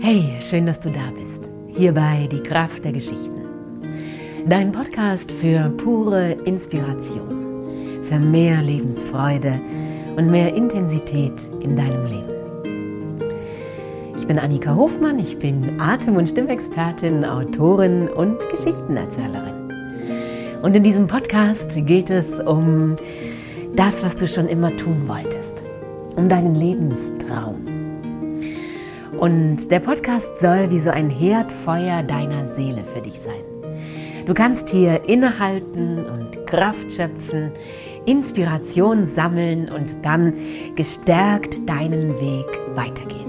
Hey, schön, dass du da bist. Hier bei Die Kraft der Geschichten. Dein Podcast für pure Inspiration, für mehr Lebensfreude und mehr Intensität in deinem Leben. Ich bin Annika Hofmann, ich bin Atem- und Stimmexpertin, Autorin und Geschichtenerzählerin. Und in diesem Podcast geht es um das, was du schon immer tun wolltest, um deinen Lebenstraum und der Podcast soll wie so ein Herdfeuer deiner Seele für dich sein. Du kannst hier innehalten und Kraft schöpfen, Inspiration sammeln und dann gestärkt deinen Weg weitergehen.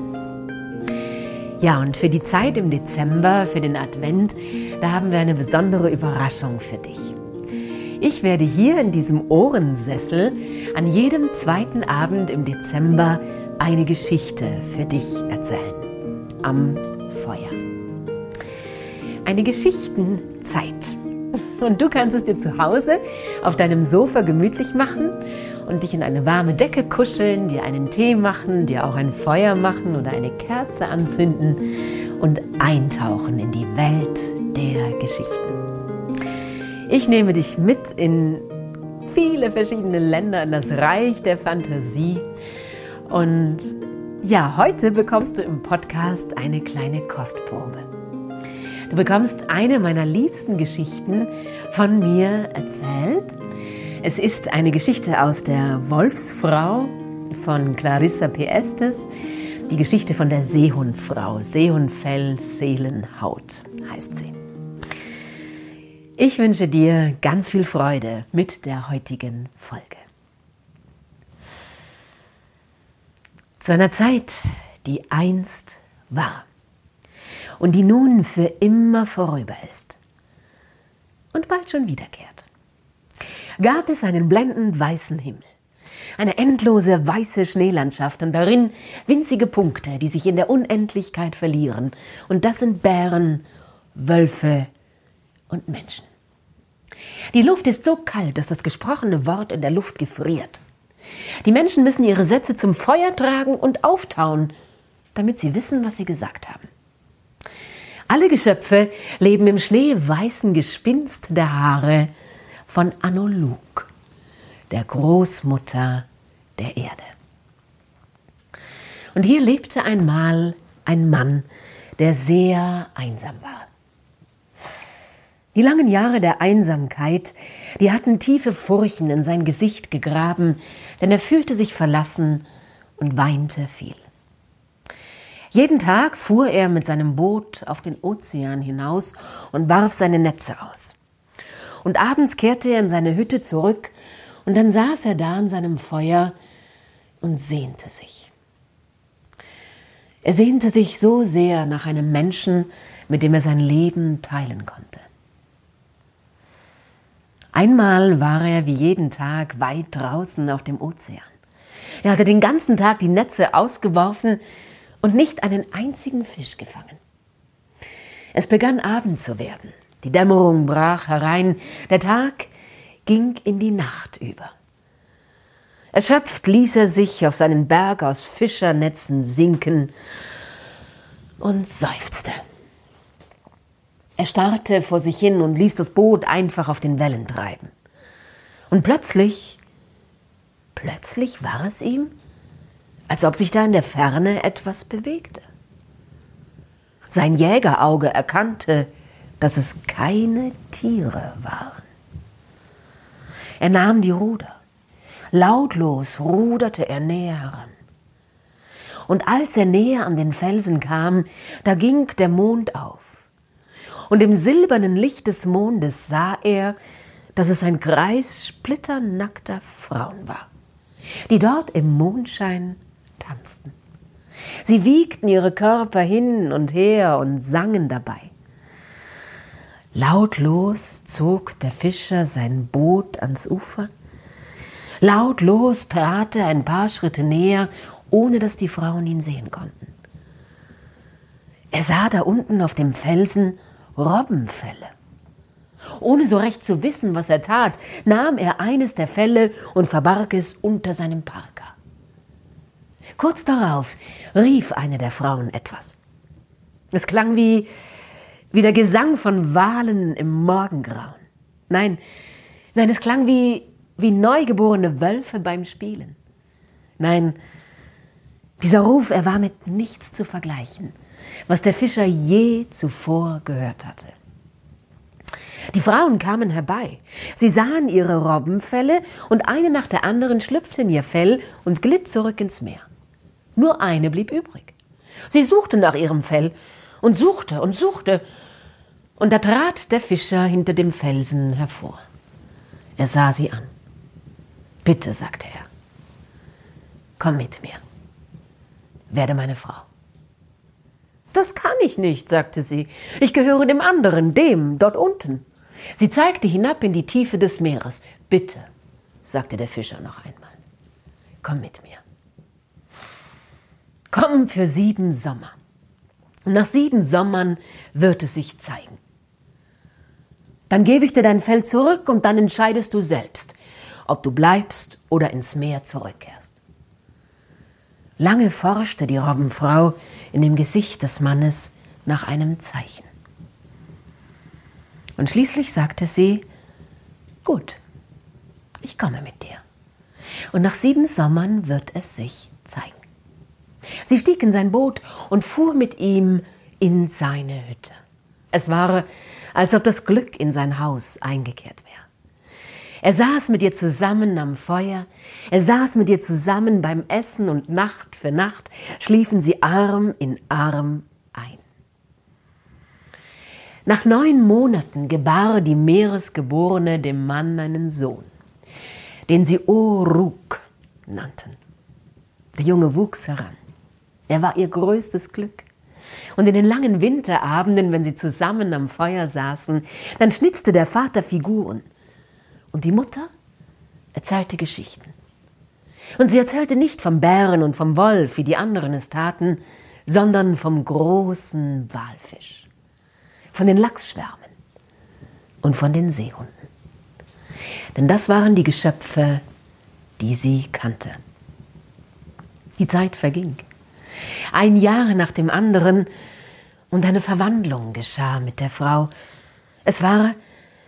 Ja, und für die Zeit im Dezember, für den Advent, da haben wir eine besondere Überraschung für dich. Ich werde hier in diesem Ohrensessel an jedem zweiten Abend im Dezember eine Geschichte für dich erzählen. Am Feuer. Eine Geschichtenzeit. Und du kannst es dir zu Hause auf deinem Sofa gemütlich machen und dich in eine warme Decke kuscheln, dir einen Tee machen, dir auch ein Feuer machen oder eine Kerze anzünden und eintauchen in die Welt der Geschichten. Ich nehme dich mit in viele verschiedene Länder, in das Reich der Fantasie und ja, heute bekommst du im Podcast eine kleine Kostprobe. Du bekommst eine meiner liebsten Geschichten von mir erzählt. Es ist eine Geschichte aus der Wolfsfrau von Clarissa P. Estes. Die Geschichte von der Seehundfrau. Seehundfell, Seelenhaut heißt sie. Ich wünsche dir ganz viel Freude mit der heutigen Folge. Zu einer Zeit, die einst war und die nun für immer vorüber ist und bald schon wiederkehrt, gab es einen blendend weißen Himmel, eine endlose weiße Schneelandschaft und darin winzige Punkte, die sich in der Unendlichkeit verlieren. Und das sind Bären, Wölfe und Menschen. Die Luft ist so kalt, dass das gesprochene Wort in der Luft gefriert. Die Menschen müssen ihre Sätze zum Feuer tragen und auftauen, damit sie wissen, was sie gesagt haben. Alle Geschöpfe leben im schneeweißen Gespinst der Haare von Anoluk, der Großmutter der Erde. Und hier lebte einmal ein Mann, der sehr einsam war. Die langen Jahre der Einsamkeit, die hatten tiefe Furchen in sein Gesicht gegraben, denn er fühlte sich verlassen und weinte viel. Jeden Tag fuhr er mit seinem Boot auf den Ozean hinaus und warf seine Netze aus. Und abends kehrte er in seine Hütte zurück, und dann saß er da an seinem Feuer und sehnte sich. Er sehnte sich so sehr nach einem Menschen, mit dem er sein Leben teilen konnte. Einmal war er wie jeden Tag weit draußen auf dem Ozean. Er hatte den ganzen Tag die Netze ausgeworfen und nicht einen einzigen Fisch gefangen. Es begann Abend zu werden. Die Dämmerung brach herein, der Tag ging in die Nacht über. Erschöpft ließ er sich auf seinen Berg aus Fischernetzen sinken und seufzte. Er starrte vor sich hin und ließ das Boot einfach auf den Wellen treiben. Und plötzlich, plötzlich war es ihm, als ob sich da in der Ferne etwas bewegte. Sein Jägerauge erkannte, dass es keine Tiere waren. Er nahm die Ruder. Lautlos ruderte er näher heran. Und als er näher an den Felsen kam, da ging der Mond auf und im silbernen Licht des Mondes sah er, dass es ein Kreis splitternackter Frauen war, die dort im Mondschein tanzten. Sie wiegten ihre Körper hin und her und sangen dabei. Lautlos zog der Fischer sein Boot ans Ufer. Lautlos trat er ein paar Schritte näher, ohne dass die Frauen ihn sehen konnten. Er sah da unten auf dem Felsen Robbenfelle. Ohne so recht zu wissen, was er tat, nahm er eines der Felle und verbarg es unter seinem Parker. Kurz darauf rief eine der Frauen etwas. Es klang wie, wie der Gesang von Walen im Morgengrauen. Nein, nein, es klang wie, wie neugeborene Wölfe beim Spielen. Nein, dieser Ruf, er war mit nichts zu vergleichen, was der Fischer je zuvor gehört hatte. Die Frauen kamen herbei. Sie sahen ihre Robbenfelle und eine nach der anderen schlüpfte in ihr Fell und glitt zurück ins Meer. Nur eine blieb übrig. Sie suchte nach ihrem Fell und suchte und suchte. Und da trat der Fischer hinter dem Felsen hervor. Er sah sie an. Bitte, sagte er, komm mit mir, werde meine Frau. Das kann ich nicht, sagte sie. Ich gehöre dem anderen, dem dort unten. Sie zeigte hinab in die Tiefe des Meeres. Bitte, sagte der Fischer noch einmal, komm mit mir. Komm für sieben Sommer. Und nach sieben Sommern wird es sich zeigen. Dann gebe ich dir dein Fell zurück und dann entscheidest du selbst, ob du bleibst oder ins Meer zurückkehrst. Lange forschte die Robbenfrau in dem Gesicht des Mannes nach einem Zeichen. Und schließlich sagte sie, gut, ich komme mit dir. Und nach sieben Sommern wird es sich zeigen. Sie stieg in sein Boot und fuhr mit ihm in seine Hütte. Es war, als ob das Glück in sein Haus eingekehrt wäre. Er saß mit ihr zusammen am Feuer, er saß mit ihr zusammen beim Essen und Nacht für Nacht schliefen sie Arm in Arm ein. Nach neun Monaten gebar die Meeresgeborene dem Mann einen Sohn, den sie Oruk nannten. Der Junge wuchs heran. Er war ihr größtes Glück. Und in den langen Winterabenden, wenn sie zusammen am Feuer saßen, dann schnitzte der Vater Figuren. Und die Mutter erzählte Geschichten. Und sie erzählte nicht vom Bären und vom Wolf, wie die anderen es taten, sondern vom großen Walfisch von den Lachsschwärmen und von den Seehunden. Denn das waren die Geschöpfe, die sie kannte. Die Zeit verging. Ein Jahr nach dem anderen und eine Verwandlung geschah mit der Frau. Es war,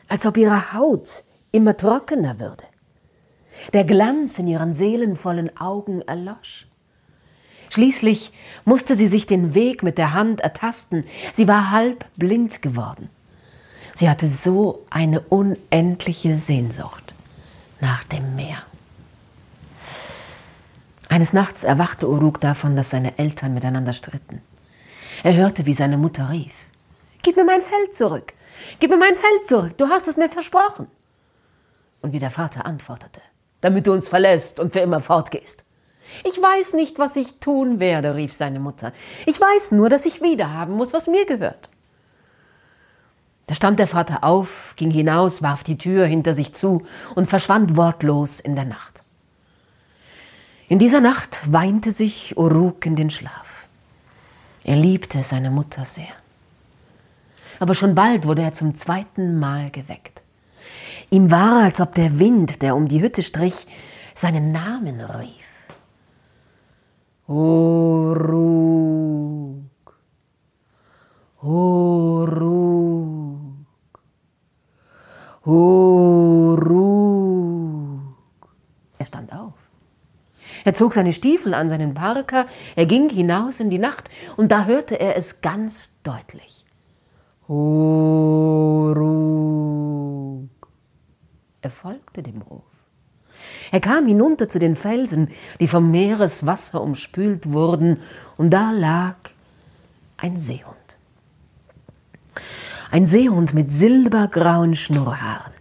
als ob ihre Haut immer trockener würde. Der Glanz in ihren seelenvollen Augen erlosch. Schließlich musste sie sich den Weg mit der Hand ertasten. Sie war halb blind geworden. Sie hatte so eine unendliche Sehnsucht nach dem Meer. Eines Nachts erwachte Uruk davon, dass seine Eltern miteinander stritten. Er hörte, wie seine Mutter rief: Gib mir mein Feld zurück! Gib mir mein Feld zurück! Du hast es mir versprochen! Und wie der Vater antwortete: Damit du uns verlässt und für immer fortgehst. Ich weiß nicht, was ich tun werde, rief seine Mutter. Ich weiß nur, dass ich wiederhaben muss, was mir gehört. Da stand der Vater auf, ging hinaus, warf die Tür hinter sich zu und verschwand wortlos in der Nacht. In dieser Nacht weinte sich Uruk in den Schlaf. Er liebte seine Mutter sehr. Aber schon bald wurde er zum zweiten Mal geweckt. Ihm war, als ob der Wind, der um die Hütte strich, seinen Namen rief. Horuk. Horuk. Horuk. Er stand auf. Er zog seine Stiefel an seinen Parker, er ging hinaus in die Nacht, und da hörte er es ganz deutlich. Horuk. Er folgte dem Ruf. Er kam hinunter zu den Felsen, die vom Meereswasser umspült wurden, und da lag ein Seehund. Ein Seehund mit silbergrauen Schnurrhaaren.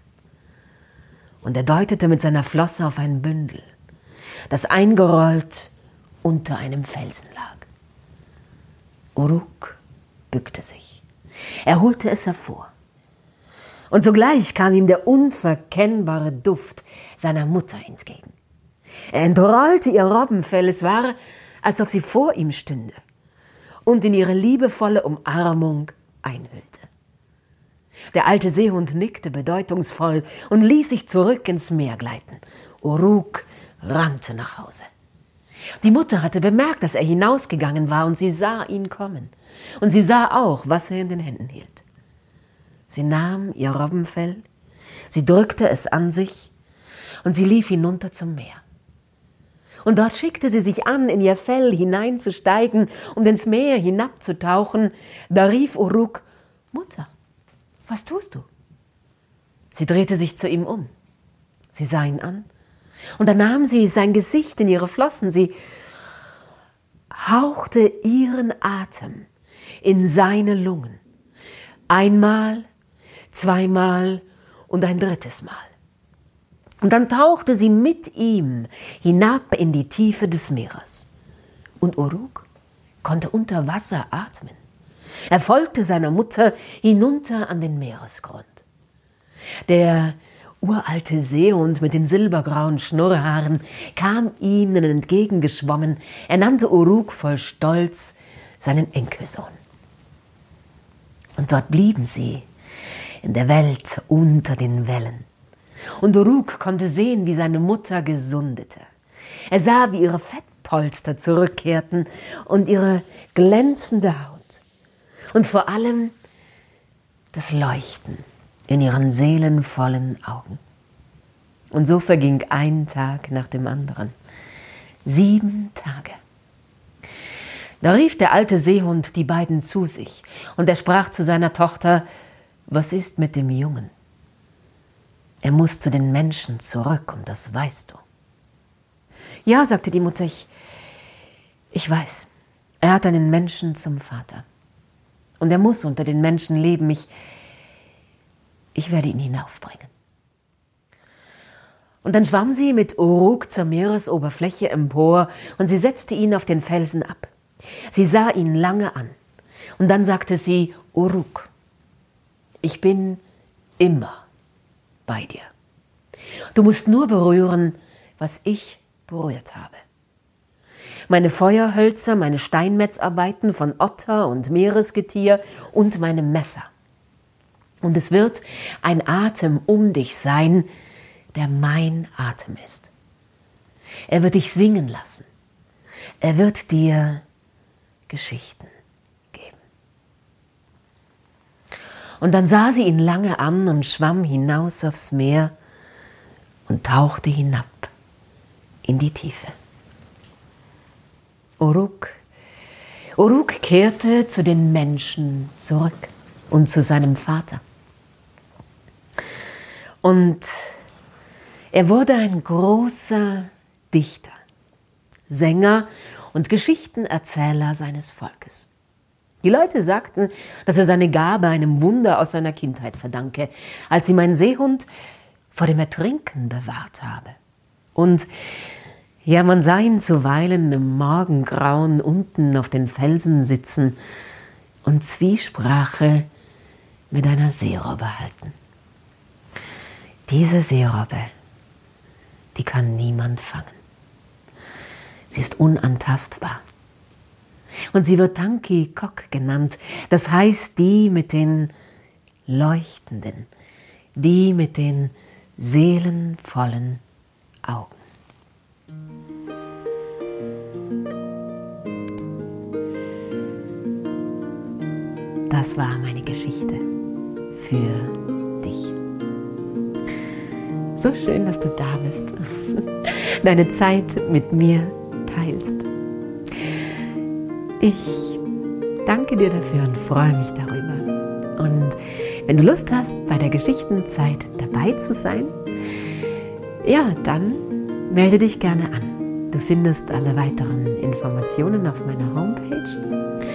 Und er deutete mit seiner Flosse auf ein Bündel, das eingerollt unter einem Felsen lag. Uruk bückte sich. Er holte es hervor. Und sogleich kam ihm der unverkennbare Duft seiner Mutter entgegen. Er entrollte ihr Robbenfell, es war, als ob sie vor ihm stünde und in ihre liebevolle Umarmung einhüllte. Der alte Seehund nickte bedeutungsvoll und ließ sich zurück ins Meer gleiten. Uruk rannte nach Hause. Die Mutter hatte bemerkt, dass er hinausgegangen war und sie sah ihn kommen. Und sie sah auch, was er in den Händen hielt. Sie nahm ihr Robbenfell, sie drückte es an sich und sie lief hinunter zum Meer. Und dort schickte sie sich an, in ihr Fell hineinzusteigen und ins Meer hinabzutauchen. Da rief Uruk, Mutter, was tust du? Sie drehte sich zu ihm um. Sie sah ihn an und dann nahm sie sein Gesicht in ihre Flossen. Sie hauchte ihren Atem in seine Lungen. Einmal, zweimal und ein drittes Mal. Und dann tauchte sie mit ihm hinab in die Tiefe des Meeres. Und Uruk konnte unter Wasser atmen. Er folgte seiner Mutter hinunter an den Meeresgrund. Der uralte Seehund mit den silbergrauen Schnurrhaaren kam ihnen entgegengeschwommen. Er nannte Uruk voll Stolz seinen Enkelsohn. Und dort blieben sie, in der Welt unter den Wellen. Und Uruk konnte sehen, wie seine Mutter gesundete. Er sah, wie ihre Fettpolster zurückkehrten und ihre glänzende Haut. Und vor allem das Leuchten in ihren seelenvollen Augen. Und so verging ein Tag nach dem anderen. Sieben Tage. Da rief der alte Seehund die beiden zu sich, und er sprach zu seiner Tochter, was ist mit dem Jungen? Er muss zu den Menschen zurück, und das weißt du. Ja, sagte die Mutter, ich, ich weiß. Er hat einen Menschen zum Vater. Und er muss unter den Menschen leben. Ich, ich werde ihn hinaufbringen. Und dann schwamm sie mit Uruk zur Meeresoberfläche empor und sie setzte ihn auf den Felsen ab. Sie sah ihn lange an. Und dann sagte sie, Uruk, ich bin immer bei dir. Du musst nur berühren, was ich berührt habe. Meine Feuerhölzer, meine Steinmetzarbeiten von Otter und Meeresgetier und meine Messer. Und es wird ein Atem um dich sein, der mein Atem ist. Er wird dich singen lassen. Er wird dir Geschichten Und dann sah sie ihn lange an und schwamm hinaus aufs Meer und tauchte hinab in die Tiefe. Uruk, Uruk kehrte zu den Menschen zurück und zu seinem Vater. Und er wurde ein großer Dichter, Sänger und Geschichtenerzähler seines Volkes. Die Leute sagten, dass er seine Gabe einem Wunder aus seiner Kindheit verdanke, als ihm ein Seehund vor dem Ertrinken bewahrt habe. Und ja, man sah ihn zuweilen im Morgengrauen unten auf den Felsen sitzen und Zwiesprache mit einer Seerobbe halten. Diese Seerobbe, die kann niemand fangen. Sie ist unantastbar. Und sie wird Tanki Kok genannt, das heißt die mit den leuchtenden, die mit den seelenvollen Augen. Das war meine Geschichte für so schön, dass du da bist, deine Zeit mit mir teilst. Ich danke dir dafür und freue mich darüber. Und wenn du Lust hast, bei der Geschichtenzeit dabei zu sein, ja, dann melde dich gerne an. Du findest alle weiteren Informationen auf meiner Homepage.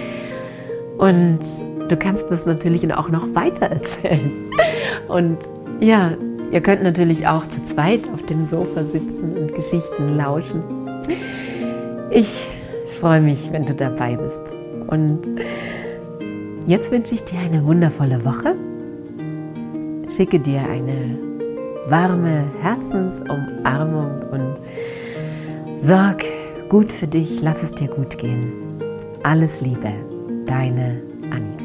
Und du kannst das natürlich auch noch weiter erzählen. Und ja, Ihr könnt natürlich auch zu zweit auf dem Sofa sitzen und Geschichten lauschen. Ich freue mich, wenn du dabei bist. Und jetzt wünsche ich dir eine wundervolle Woche. Schicke dir eine warme Herzensumarmung und sorg gut für dich, lass es dir gut gehen. Alles Liebe, deine Annika.